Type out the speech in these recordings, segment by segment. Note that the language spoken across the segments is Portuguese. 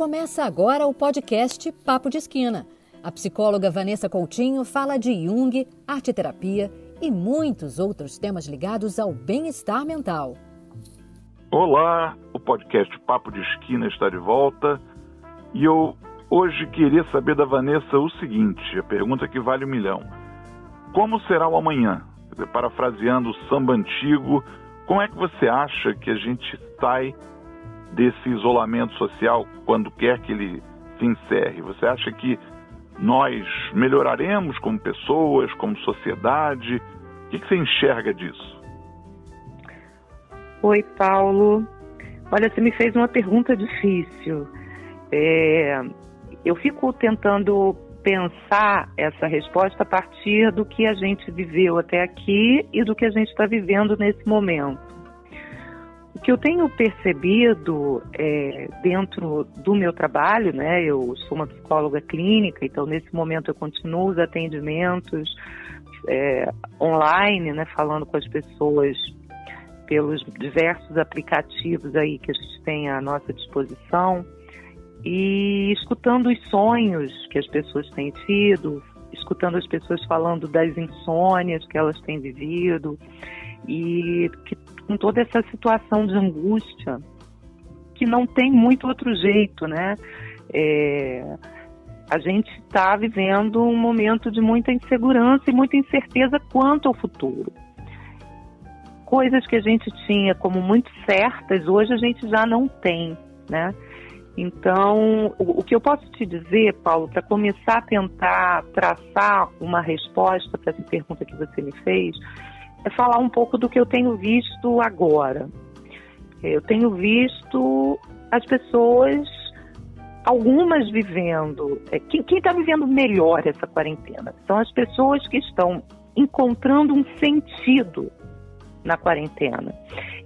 Começa agora o podcast Papo de Esquina. A psicóloga Vanessa Coutinho fala de Jung, arte-terapia e muitos outros temas ligados ao bem-estar mental. Olá, o podcast Papo de Esquina está de volta e eu hoje queria saber da Vanessa o seguinte: a pergunta que vale um milhão. Como será o amanhã? Parafraseando o samba antigo, como é que você acha que a gente sai desse isolamento social quando quer que ele se encerre? Você acha que nós melhoraremos como pessoas, como sociedade? O que, você enxerga disso? Oi, Paulo. Olha, você me fez uma pergunta difícil. É, eu fico tentando pensar essa resposta a partir do que a gente viveu até aqui e do que a gente está vivendo nesse momento. O que eu tenho percebido é, dentro do meu trabalho, né, eu sou uma psicóloga clínica, então nesse momento eu continuo os atendimentos é, online, né, falando com as pessoas pelos diversos aplicativos aí que a gente tem à nossa disposição e escutando os sonhos que as pessoas têm tido, escutando as pessoas falando das insônias que elas têm vivido e que, com toda essa situação de angústia que não tem muito outro jeito, né? É, a gente está vivendo um momento de muita insegurança e muita incerteza quanto ao futuro. Coisas que a gente tinha como muito certas, hoje a gente já não tem, né? Então, o, o que eu posso te dizer, Paulo, para começar a tentar traçar uma resposta para essa pergunta que você me fez, é falar um pouco do que eu tenho visto agora. Eu tenho visto as pessoas, algumas vivendo. É, quem está vivendo melhor essa quarentena são as pessoas que estão encontrando um sentido na quarentena.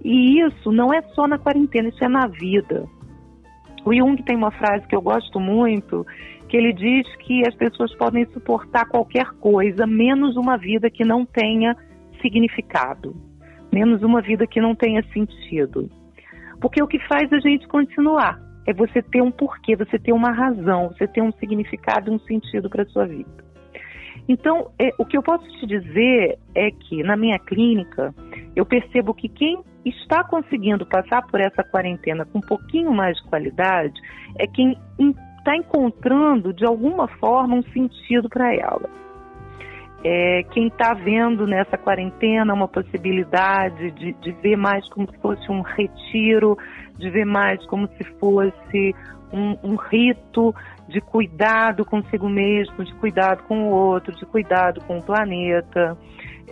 E isso não é só na quarentena, isso é na vida. O Jung tem uma frase que eu gosto muito, que ele diz que as pessoas podem suportar qualquer coisa, menos uma vida que não tenha significado, menos uma vida que não tenha sentido. Porque o que faz a gente continuar é você ter um porquê, você ter uma razão, você ter um significado, um sentido para a sua vida. Então, é, o que eu posso te dizer é que na minha clínica, eu percebo que quem está conseguindo passar por essa quarentena com um pouquinho mais de qualidade é quem está encontrando, de alguma forma, um sentido para ela é, quem está vendo nessa quarentena uma possibilidade de, de ver mais como se fosse um retiro, de ver mais como se fosse um, um, rito de cuidado consigo mesmo, de cuidado com o outro, de cuidado com o planeta.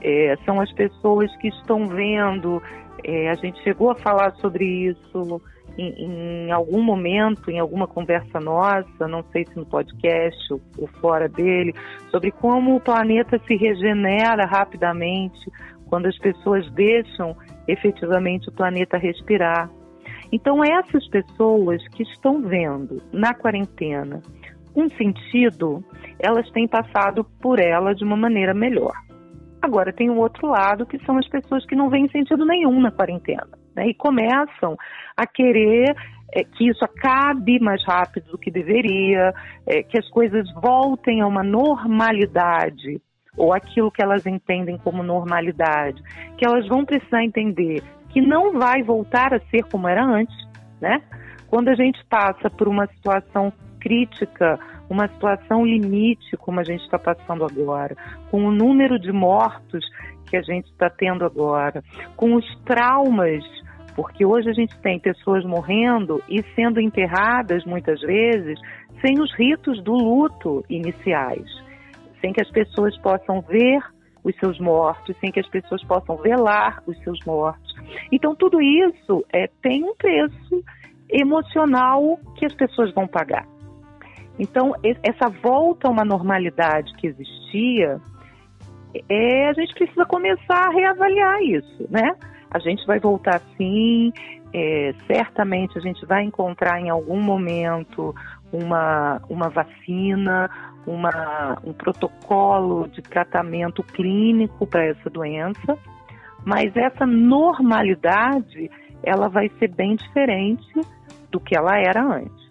É, são as pessoas que estão vendo, é, a gente chegou a falar sobre isso em, em, algum momento, em alguma conversa nossa, não sei se no podcast ou, ou fora dele, sobre como o planeta se regenera rapidamente quando as pessoas deixam efetivamente o planeta respirar. Então, essas pessoas que estão vendo na quarentena um sentido, elas têm passado por ela de uma maneira melhor. Agora, tem o outro lado, que são as pessoas que não veem sentido nenhum na quarentena né, e começam a querer é, que isso acabe mais rápido do que deveria, é, que as coisas voltem a uma normalidade, ou aquilo que elas entendem como normalidade, que elas vão precisar entender que não vai voltar a ser como era antes, né? Quando a gente passa por uma situação crítica, uma situação limite, como a gente está passando agora, com o número de mortos que a gente está tendo agora, com os traumas porque hoje a gente tem pessoas morrendo e sendo enterradas muitas vezes sem os ritos do luto iniciais, sem que as pessoas possam ver os seus mortos, sem que as pessoas possam velar os seus mortos. Então tudo isso é, tem um preço emocional que as pessoas vão pagar. Então essa volta a uma normalidade que existia, é, a gente precisa começar a reavaliar isso, né? A gente vai voltar sim, é, certamente a gente vai encontrar em algum momento uma, uma vacina, uma, um protocolo de tratamento clínico para essa doença, mas essa normalidade ela vai ser bem diferente do que ela era antes.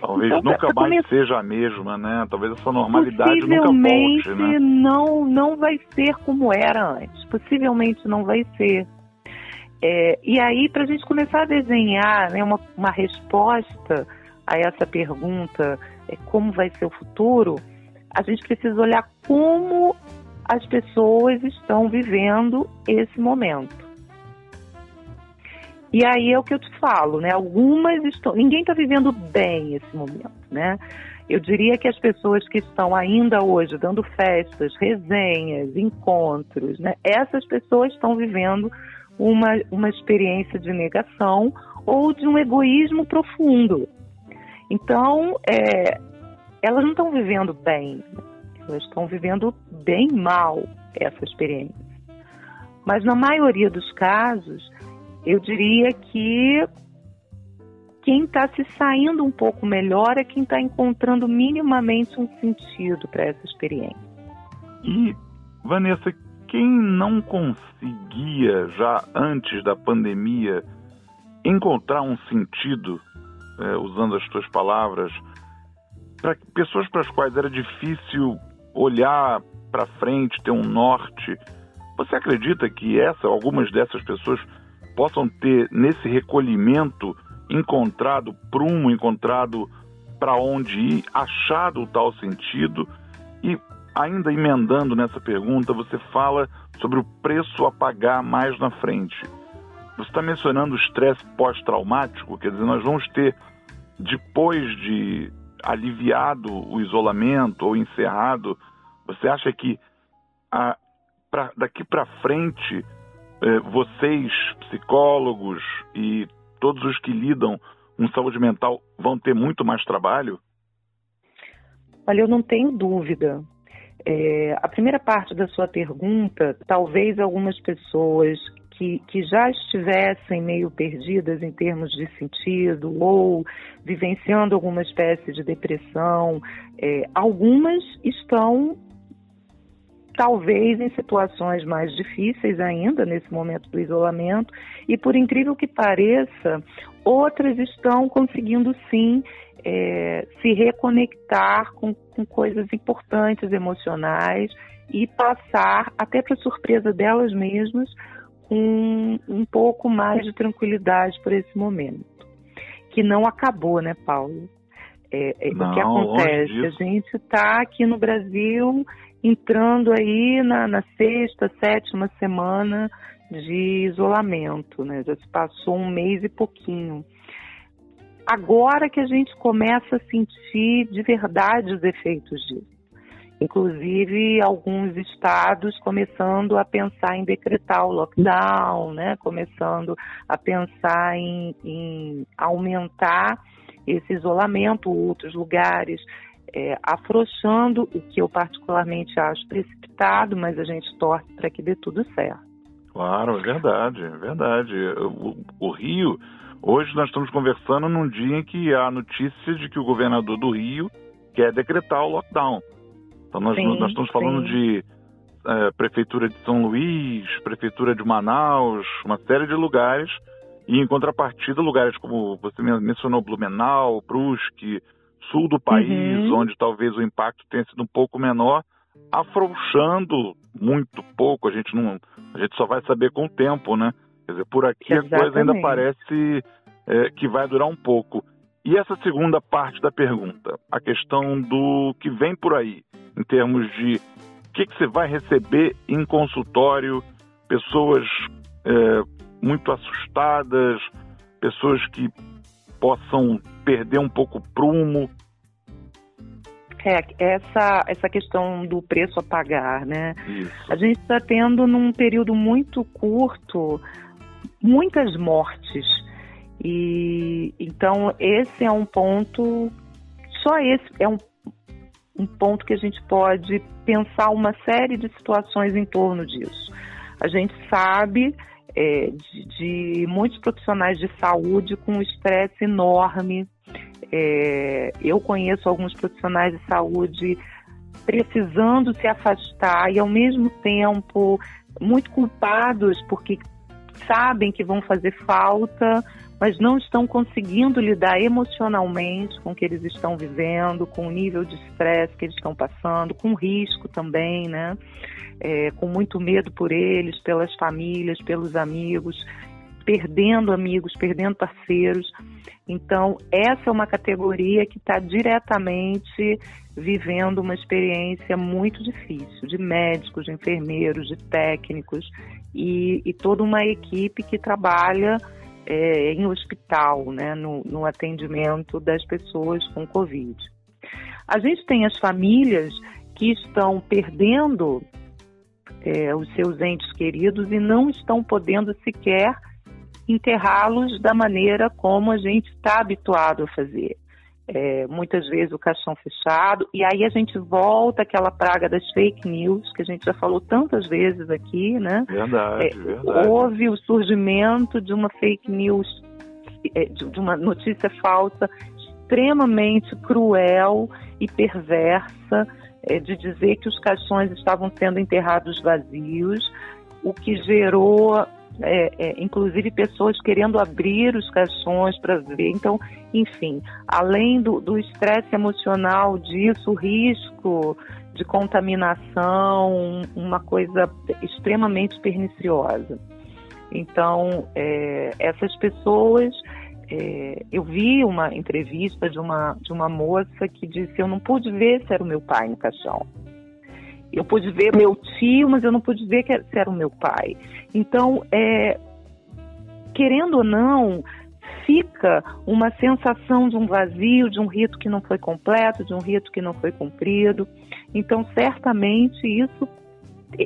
Talvez então, nunca mais come... seja a mesma, né? Talvez essa normalidade nunca volte, né? não, não vai ser como era antes. Possivelmente não vai ser. É, e aí, para a gente começar a desenhar né, uma, uma resposta a essa pergunta, é, como vai ser o futuro, a gente precisa olhar como as pessoas estão vivendo esse momento. E aí é o que eu te falo, né? Algumas estão. Ninguém está vivendo bem esse momento, né? Eu diria que as pessoas que estão ainda hoje dando festas, resenhas, encontros, né? Essas pessoas estão vivendo uma, uma experiência de negação ou de um egoísmo profundo. Então, é, elas não estão vivendo bem, elas estão vivendo bem mal essa experiência. Mas na maioria dos casos, eu diria que quem está se saindo um pouco melhor é quem está encontrando minimamente um sentido para essa experiência. E, Vanessa, quem não conseguia já antes da pandemia encontrar um sentido, é, usando as tuas palavras, para pessoas para as quais era difícil olhar para frente, ter um norte, você acredita que essa, algumas dessas pessoas possam ter nesse recolhimento encontrado prumo, encontrado para onde ir, achado o tal sentido e ainda emendando nessa pergunta, você fala sobre o preço a pagar mais na frente. Você está mencionando o estresse pós-traumático, quer dizer, nós vamos ter, depois de aliviado o isolamento ou encerrado, você acha que a, pra, daqui para frente vocês, psicólogos e todos os que lidam com saúde mental vão ter muito mais trabalho? Olha, eu não tenho dúvida. É, a primeira parte da sua pergunta, talvez algumas pessoas que, que já estivessem meio perdidas em termos de sentido ou vivenciando alguma espécie de depressão, é, algumas estão talvez em situações mais difíceis ainda nesse momento do isolamento, e por incrível que pareça, outras estão conseguindo sim é, se reconectar com, com coisas importantes emocionais e passar, até para surpresa delas mesmas, com um pouco mais de tranquilidade por esse momento. Que não acabou, né, Paulo? É, é, não, o que acontece? A gente está aqui no Brasil entrando aí na, na sexta, sétima semana de isolamento, né? Já se passou um mês e pouquinho. Agora que a gente começa a sentir de verdade os efeitos disso. Inclusive, alguns estados começando a pensar em decretar o lockdown, né? começando a pensar em, em aumentar esse isolamento, outros lugares é, afrouxando, o que eu particularmente acho precipitado, mas a gente torce para que dê tudo certo. Claro, é verdade, é verdade. O, o, Rio, hoje nós estamos conversando num dia em que há notícia de que o governador do Rio quer decretar o lockdown. Então nós, sim, nós estamos falando sim. de é, Prefeitura de São Luís, Prefeitura de Manaus, uma série de lugares, e em contrapartida lugares como você mencionou, Blumenau, Brusque, sul do país, uhum. onde talvez o impacto tenha sido um pouco menor, afrouxando muito pouco. A gente não, a gente só vai saber com o tempo, né? Quer dizer, por aqui Exatamente. a coisa ainda parece é, que vai durar um pouco. E essa segunda parte da pergunta, a questão do que vem por aí, em termos de o que, que você vai receber em consultório, pessoas é, muito assustadas, pessoas que possam perder um pouco o prumo? É, essa, essa questão do preço a pagar, né? Isso. A gente está tendo num período muito curto muitas mortes. E então esse é um ponto, só esse é um, um ponto que a gente pode pensar uma série de situações em torno disso. A gente sabe é, de, de, muitos profissionais de saúde com um estresse enorme. É, eu conheço alguns profissionais de saúde precisando se afastar e, ao mesmo tempo, muito culpados porque sabem que vão fazer falta, mas não estão conseguindo lidar emocionalmente com o que eles estão vivendo, com o nível de estresse que eles estão passando, com risco também, né? É, com muito medo por eles, pelas famílias, pelos amigos, perdendo amigos, perdendo parceiros. Então, essa é uma categoria que está diretamente vivendo uma experiência muito difícil de médicos, de enfermeiros, de técnicos e, e toda uma equipe que trabalha é, em hospital, né, no, no atendimento das pessoas com Covid. A gente tem as famílias que estão perdendo é, os seus entes queridos e não estão podendo sequer enterrá-los da maneira como a gente está habituado a fazer é, muitas vezes o caixão fechado, e aí a gente volta àquela praga das fake news, que a gente já falou tantas vezes aqui, né? Verdade, é, verdade. Houve o surgimento de uma fake news, é, de uma notícia falsa extremamente cruel e perversa, é, de dizer que os caixões estavam sendo enterrados vazios, o que gerou é, é, inclusive pessoas querendo abrir os caixões para ver. Então, enfim, além do estresse emocional disso, o risco de contaminação, uma coisa extremamente perniciosa. Então, é, essas pessoas, é, eu vi uma entrevista de uma, de uma moça que disse: Eu não pude ver se era o meu pai no caixão. Eu pude ver meu tio, mas eu não pude ver que era o meu pai. Então, é, querendo ou não, fica uma sensação de um vazio, de um rito que não foi completo, de um rito que não foi cumprido. Então, certamente, isso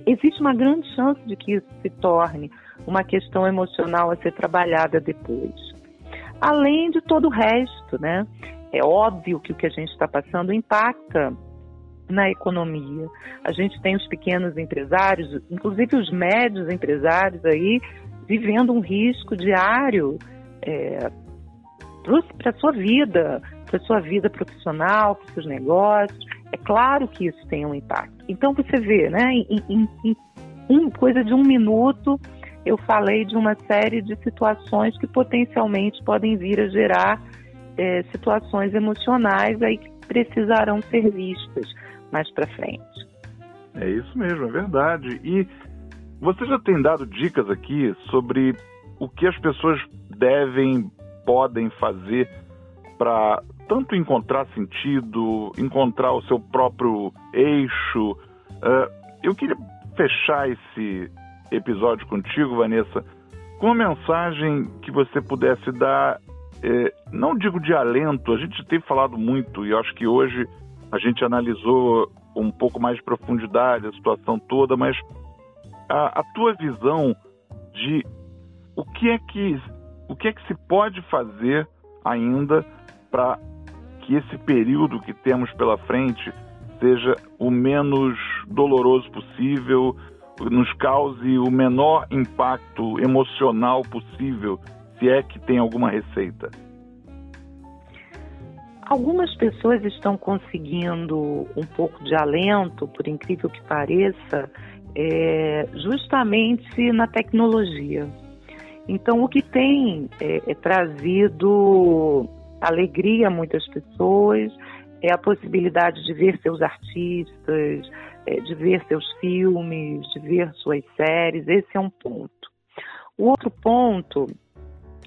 existe uma grande chance de que isso se torne uma questão emocional a ser trabalhada depois. Além de todo o resto, né? É óbvio que o que a gente está passando impacta na economia. A gente tem os pequenos empresários, inclusive os médios empresários aí, vivendo um risco diário é, para a sua vida, para a sua vida profissional, para os seus negócios. É claro que isso tem um impacto. Então você vê, né, em, em, em coisa de um minuto, eu falei de uma série de situações que potencialmente podem vir a gerar é, situações emocionais aí que precisarão ser vistas mais para frente. É isso mesmo, é verdade. E você já tem dado dicas aqui sobre o que as pessoas devem, podem fazer para tanto encontrar sentido, encontrar o seu próprio eixo. Uh, eu queria fechar esse episódio contigo, Vanessa, com uma mensagem que você pudesse dar, eh, não digo de alento, a gente tem falado muito e acho que hoje a gente analisou um pouco mais de profundidade a situação toda, mas a, a tua visão de o que é que o que é que se pode fazer ainda para que esse período que temos pela frente seja o menos doloroso possível, nos cause o menor impacto emocional possível, se é que tem alguma receita. Algumas pessoas estão conseguindo um pouco de alento, por incrível que pareça, é, justamente na tecnologia. Então, o que tem é, é trazido alegria a muitas pessoas é a possibilidade de ver seus artistas, é, de ver seus filmes, de ver suas séries. Esse é um ponto. O outro ponto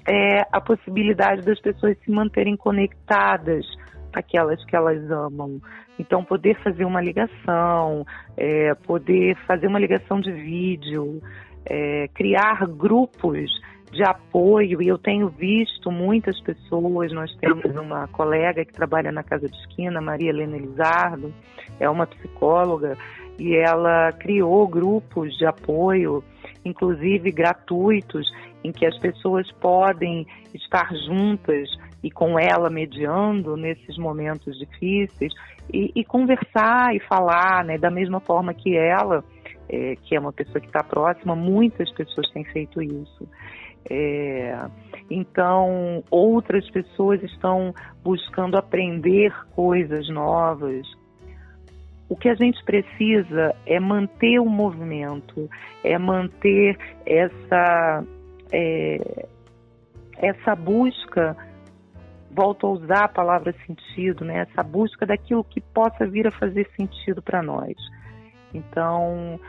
é a possibilidade das pessoas se manterem conectadas aquelas que elas amam. Então, poder fazer uma ligação, é, poder fazer uma ligação de vídeo, é, criar grupos de apoio. E eu tenho visto muitas pessoas. Nós temos uma colega que trabalha na Casa de Esquina, Maria Helena Elizardo, é uma psicóloga, e ela criou grupos de apoio, inclusive gratuitos, em que as pessoas podem estar juntas e com ela mediando nesses momentos difíceis e, e conversar e falar, né, da mesma forma que ela, é, que é uma pessoa que está próxima, muitas pessoas têm feito isso. É, então, outras pessoas estão buscando aprender coisas novas. O que a gente precisa é manter o movimento, é manter essa é, essa busca, volto a usar a palavra sentido, né? essa busca daquilo que possa vir a fazer sentido para nós. Então,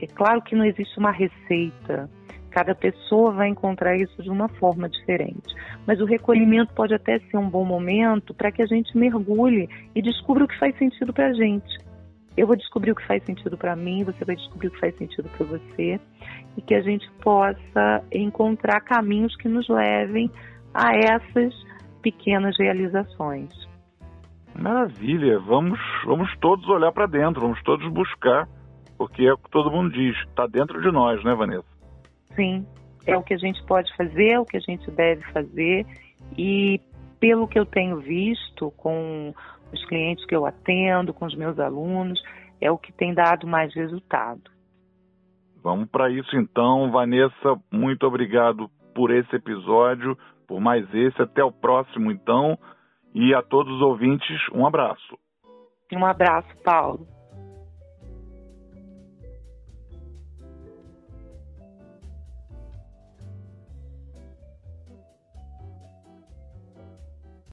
é claro que não existe uma receita, cada pessoa vai encontrar isso de uma forma diferente. Mas o recolhimento pode até ser um bom momento para que a gente mergulhe e descubra o que faz sentido para a gente. Eu vou descobrir o que faz sentido para mim, você vai descobrir o que faz sentido para você, e que a gente possa encontrar caminhos que nos levem a essas pequenas realizações. Maravilha, vamos, vamos todos olhar para dentro, vamos todos buscar, porque é o que todo mundo diz, está dentro de nós, né, Vanessa? Sim, é o que a gente pode fazer, é o que a gente deve fazer, e pelo que eu tenho visto com os clientes que eu atendo, com os meus alunos, é o que tem dado mais resultado. Vamos para isso então, Vanessa, muito obrigado por esse episódio, por mais esse, até o próximo então, e a todos os ouvintes, um abraço. Um abraço, Paulo.